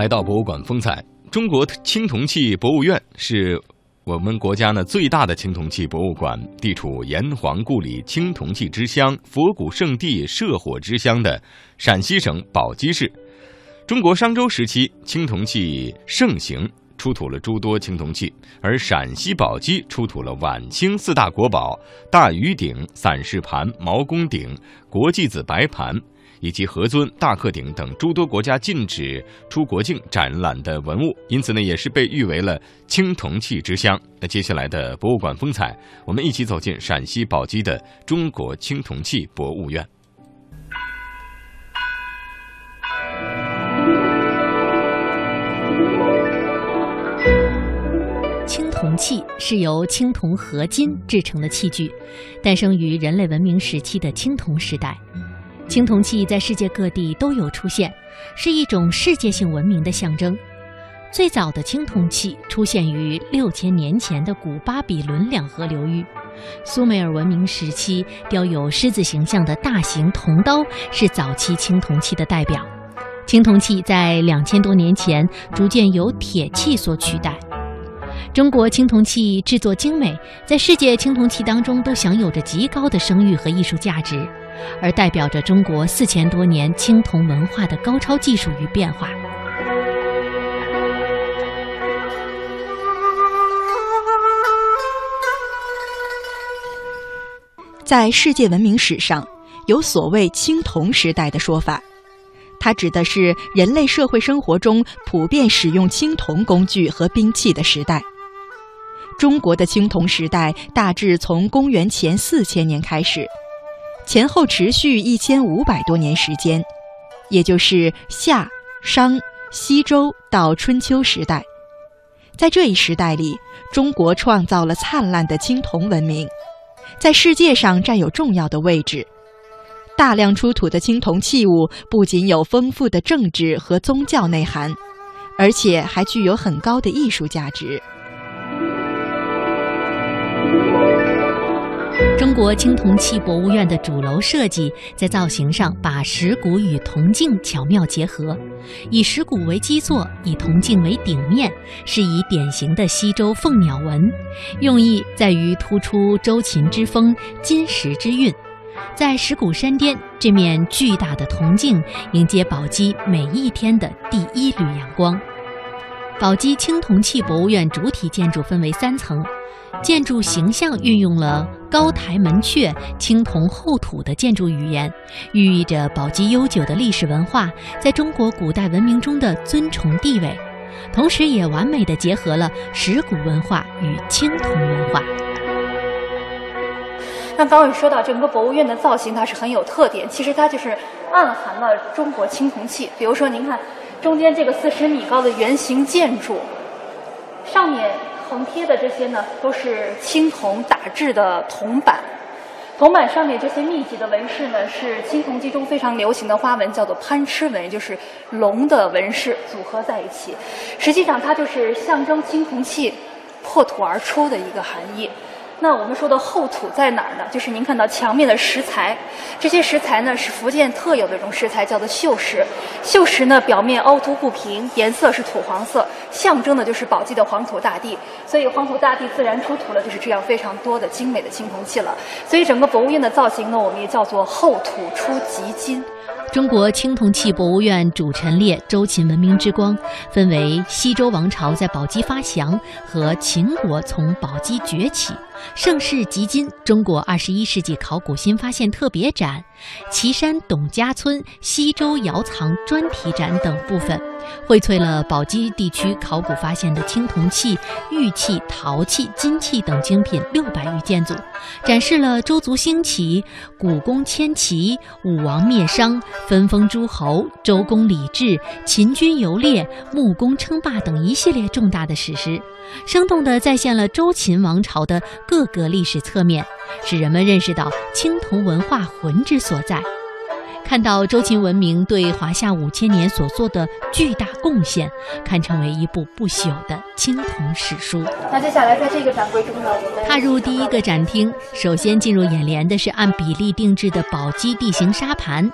来到博物馆风采，中国青铜器博物院是我们国家呢最大的青铜器博物馆，地处炎黄故里青铜器之乡、佛骨圣地、社火之乡的陕西省宝鸡市。中国商周时期青铜器盛行，出土了诸多青铜器，而陕西宝鸡出土了晚清四大国宝大禹鼎、散氏盘、毛公鼎、国际子白盘。以及何尊、大克鼎等诸多国家禁止出国境展览的文物，因此呢，也是被誉为了青铜器之乡。那接下来的博物馆风采，我们一起走进陕西宝鸡的中国青铜器博物院。青铜器是由青铜合金制成的器具，诞生于人类文明时期的青铜时代。青铜器在世界各地都有出现，是一种世界性文明的象征。最早的青铜器出现于六千年前的古巴比伦两河流域。苏美尔文明时期雕有狮子形象的大型铜刀是早期青铜器的代表。青铜器在两千多年前逐渐由铁器所取代。中国青铜器制作精美，在世界青铜器当中都享有着极高的声誉和艺术价值。而代表着中国四千多年青铜文化的高超技术与变化。在世界文明史上，有所谓“青铜时代”的说法，它指的是人类社会生活中普遍使用青铜工具和兵器的时代。中国的青铜时代大致从公元前四千年开始。前后持续一千五百多年时间，也就是夏、商、西周到春秋时代。在这一时代里，中国创造了灿烂的青铜文明，在世界上占有重要的位置。大量出土的青铜器物不仅有丰富的政治和宗教内涵，而且还具有很高的艺术价值。中国青铜器博物院的主楼设计在造型上把石鼓与铜镜巧妙结合，以石鼓为基座，以铜镜为顶面，是以典型的西周凤鸟纹，用意在于突出周秦之风、金石之韵。在石鼓山巅，这面巨大的铜镜迎接宝鸡每一天的第一缕阳光。宝鸡青铜器博物院主体建筑分为三层。建筑形象运用了高台门阙、青铜厚土的建筑语言，寓意着宝鸡悠久的历史文化在中国古代文明中的尊崇地位，同时也完美的结合了石鼓文化与青铜文化。那刚刚说到整个博物院的造型，它是很有特点，其实它就是暗含了中国青铜器。比如说，您看中间这个四十米高的圆形建筑，上面。横贴的这些呢，都是青铜打制的铜板。铜板上面这些密集的纹饰呢，是青铜器中非常流行的花纹，叫做攀螭纹，就是龙的纹饰组合在一起。实际上，它就是象征青铜器破土而出的一个含义。那我们说的厚土在哪儿呢？就是您看到墙面的石材，这些石材呢是福建特有的一种石材，叫做锈石。锈石呢表面凹凸不平，颜色是土黄色，象征的就是宝鸡的黄土大地。所以黄土大地自然出土了就是这样非常多的精美的青铜器了。所以整个博物院的造型呢，我们也叫做厚土出吉金。中国青铜器博物院主陈列周秦文明之光，分为西周王朝在宝鸡发祥和秦国从宝鸡崛起。盛世及今，中国二十一世纪考古新发现特别展、岐山董家村西周窑藏专题展等部分，荟萃了宝鸡地区考古发现的青铜器、玉器、陶器、金器等精品六百余件组，展示了周族兴起、古公迁齐、武王灭商、分封诸侯、周公礼制、秦军游猎、穆公称霸等一系列重大的史实。生动地再现了周秦王朝的各个历史侧面，使人们认识到青铜文化魂之所在。看到周秦文明对华夏五千年所做的巨大贡献，堪称为一部不朽的青铜史书。那接下来在这个展柜中呢，我们踏入第一个展厅，首先进入眼帘的是按比例定制的宝鸡地形沙盘，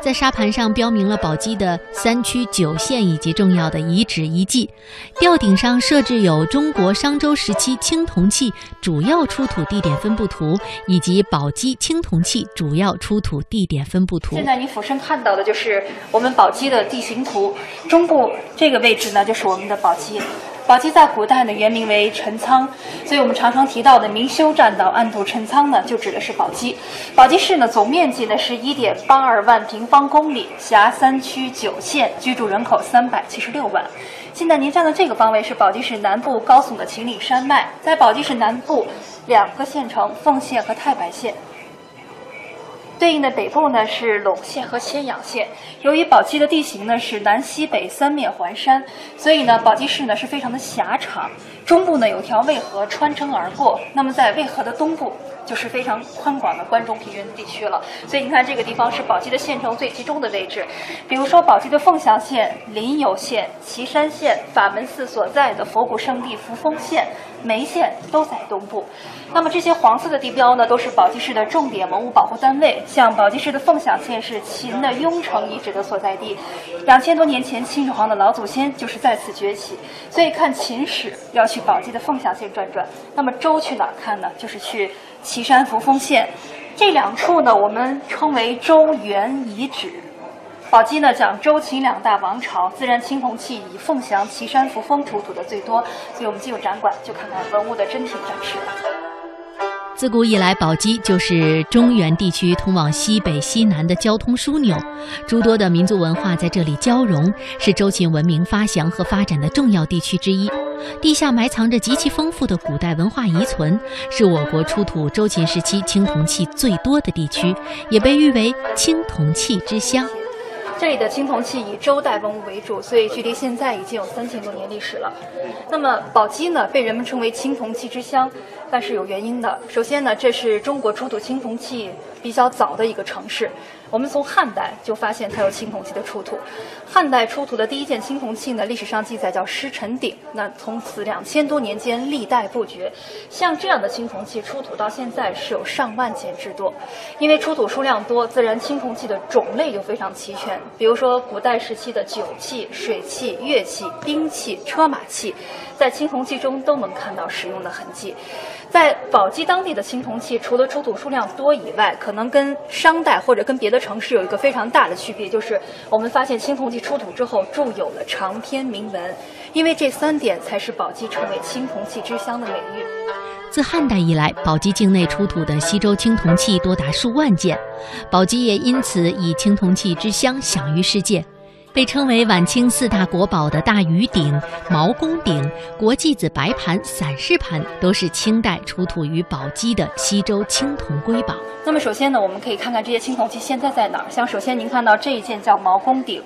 在沙盘上标明了宝鸡的三区九县以及重要的遗址遗迹。吊顶上设置有中国商周时期青铜器主要出土地点分布图以及宝鸡青铜器主要出土地点分布图。在你俯身看到的就是我们宝鸡的地形图，中部这个位置呢就是我们的宝鸡。宝鸡在古代呢原名为陈仓，所以我们常常提到的明修栈道、暗度陈仓呢，就指的是宝鸡。宝鸡市呢总面积呢是一点八二万平方公里，辖三区九县，居住人口三百七十六万。现在您站的这个方位是宝鸡市南部高耸的秦岭山脉，在宝鸡市南部两个县城凤县和太白县。对应的北部呢是陇县和千阳县。由于宝鸡的地形呢是南西北三面环山，所以呢宝鸡市呢是非常的狭长。中部呢有条渭河穿城而过，那么在渭河的东部就是非常宽广的关中平原地区了。所以你看这个地方是宝鸡的县城最集中的位置。比如说宝鸡的凤翔县、临游县、岐山县、法门寺所在的佛骨圣地扶风县、眉县都在东部。那么这些黄色的地标呢，都是宝鸡市的重点文物保护单位。像宝鸡市的凤翔县是秦的雍城遗址的所在地，两千多年前秦始皇的老祖先就是在此崛起。所以看秦史要去宝鸡的凤翔县转转。那么周去哪看呢？就是去岐山扶风县。这两处呢，我们称为周原遗址。宝鸡呢讲周秦两大王朝，自然青铜器以凤翔、岐山、扶风出土的最多，所以我们进入展馆就看看文物的真品展示了。自古以来，宝鸡就是中原地区通往西北、西南的交通枢纽，诸多的民族文化在这里交融，是周秦文明发祥和发展的重要地区之一。地下埋藏着极其丰富的古代文化遗存，是我国出土周秦时期青铜器最多的地区，也被誉为青铜器之乡。这里的青铜器以周代文物为主，所以距离现在已经有三千多年历史了。那么宝鸡呢，被人们称为青铜器之乡，但是有原因的。首先呢，这是中国出土青铜器比较早的一个城市。我们从汉代就发现它有青铜器的出土。汉代出土的第一件青铜器呢，历史上记载叫狮臣鼎。那从此两千多年间历代不绝，像这样的青铜器出土到现在是有上万件之多。因为出土数量多，自然青铜器的种类就非常齐全。比如说古代时期的酒器、水器、乐器、兵器、车马器，在青铜器中都能看到使用的痕迹。在宝鸡当地的青铜器，除了出土数量多以外，可能跟商代或者跟别的城市有一个非常大的区别，就是我们发现青铜器出土之后铸有了长篇铭文，因为这三点才是宝鸡成为青铜器之乡的美誉。自汉代以来，宝鸡境内出土的西周青铜器多达数万件，宝鸡也因此以青铜器之乡享誉世界。被称为晚清四大国宝的大禹鼎、毛公鼎、国际子白盘、散氏盘，都是清代出土于宝鸡的西周青铜瑰宝。那么首先呢，我们可以看看这些青铜器现在在哪儿。像首先您看到这一件叫毛公鼎，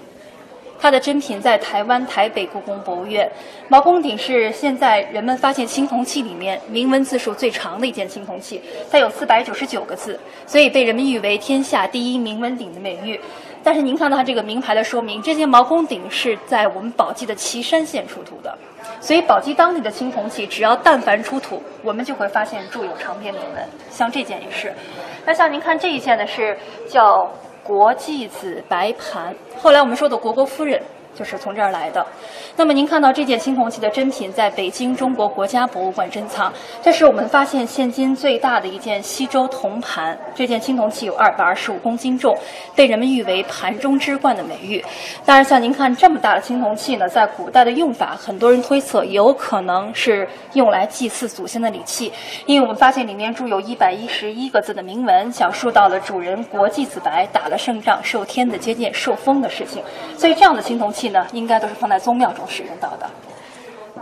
它的真品在台湾台北故宫博物院。毛公鼎是现在人们发现青铜器里面铭文字数最长的一件青铜器，它有四百九十九个字，所以被人们誉为天下第一铭文鼎的美誉。但是您看到它这个铭牌的说明，这件毛公鼎是在我们宝鸡的岐山县出土的，所以宝鸡当地的青铜器只要但凡出土，我们就会发现铸有长篇铭文。像这件也是。那像您看这一件呢，是叫国际子白盘，后来我们说的虢国夫人。就是从这儿来的。那么您看到这件青铜器的真品在北京中国国家博物馆珍藏，这是我们发现现今最大的一件西周铜盘。这件青铜器有二百二十五公斤重，被人们誉为“盘中之冠”的美誉。当然，像您看这么大的青铜器呢，在古代的用法，很多人推测有可能是用来祭祀祖先的礼器，因为我们发现里面铸有一百一十一个字的铭文，讲述到了主人国际子白打了胜仗、受天子接见、受封的事情。所以这样的青铜器。应该都是放在宗庙中使用到的。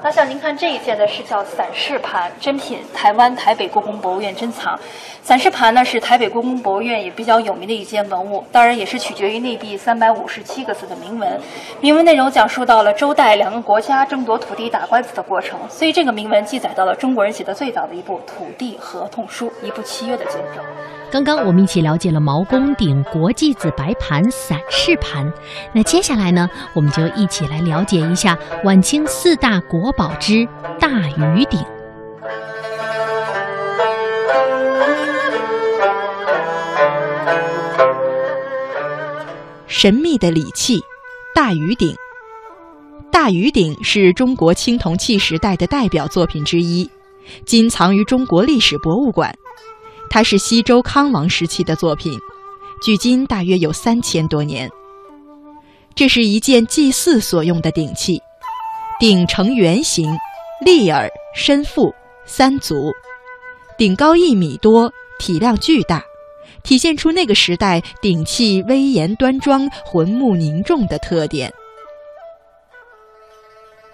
那像您看这一件呢，是叫散氏盘，珍品，台湾台北故宫博物院珍藏。散氏盘呢，是台北故宫博物院也比较有名的一件文物，当然也是取决于内壁三百五十七个字的铭文。铭文内容讲述到了周代两个国家争夺土地打官司的过程，所以这个铭文记载到了中国人写的最早的一部土地合同书，一部契约的见证。刚刚我们一起了解了毛公鼎国际紫白盘散式盘，那接下来呢，我们就一起来了解一下晚清四大国宝之大禹鼎。神秘的礼器——大禹鼎。大禹鼎是中国青铜器时代的代表作品之一，今藏于中国历史博物馆。它是西周康王时期的作品，距今大约有三千多年。这是一件祭祀所用的鼎器，鼎呈圆形，立耳、身腹、三足，鼎高一米多，体量巨大，体现出那个时代鼎器威严端庄、浑穆凝重的特点。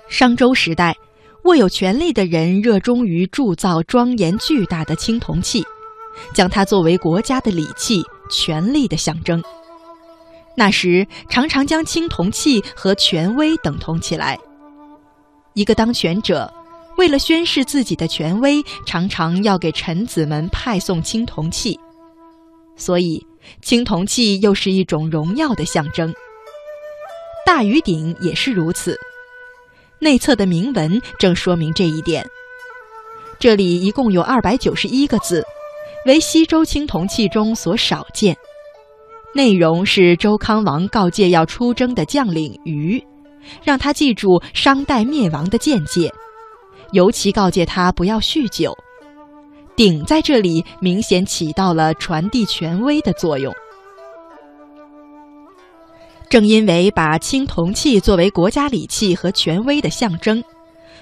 商周时代，握有权力的人热衷于铸造庄严巨大的青铜器。将它作为国家的礼器、权力的象征。那时常常将青铜器和权威等同起来。一个当权者为了宣示自己的权威，常常要给臣子们派送青铜器，所以青铜器又是一种荣耀的象征。大禹鼎也是如此，内侧的铭文正说明这一点。这里一共有二百九十一个字。为西周青铜器中所少见，内容是周康王告诫要出征的将领禹，让他记住商代灭亡的见解，尤其告诫他不要酗酒。鼎在这里明显起到了传递权威的作用。正因为把青铜器作为国家礼器和权威的象征，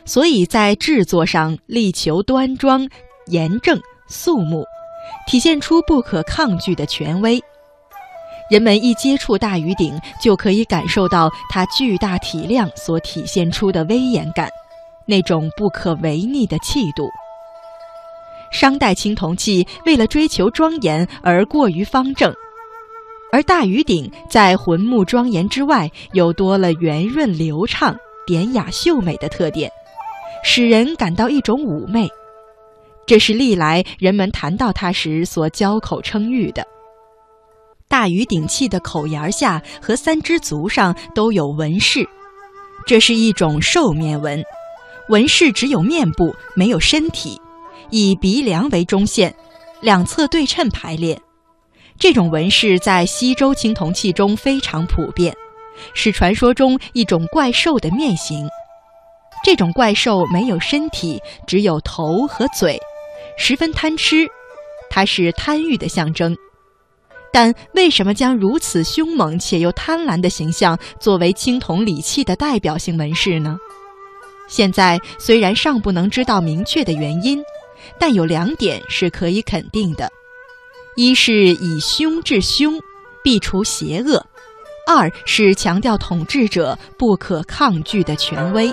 所以在制作上力求端庄、严正、肃穆。体现出不可抗拒的权威，人们一接触大禹鼎，就可以感受到它巨大体量所体现出的威严感，那种不可违逆的气度。商代青铜器为了追求庄严而过于方正，而大禹鼎在浑穆庄严之外，又多了圆润流畅、典雅秀美的特点，使人感到一种妩媚。这是历来人们谈到它时所交口称誉的。大禹鼎器的口沿下和三只足上都有纹饰，这是一种兽面纹，纹饰只有面部没有身体，以鼻梁为中线，两侧对称排列。这种纹饰在西周青铜器中非常普遍，是传说中一种怪兽的面形。这种怪兽没有身体，只有头和嘴。十分贪吃，它是贪欲的象征。但为什么将如此凶猛且又贪婪的形象作为青铜礼器的代表性纹饰呢？现在虽然尚不能知道明确的原因，但有两点是可以肯定的：一是以凶治凶，必除邪恶；二是强调统治者不可抗拒的权威。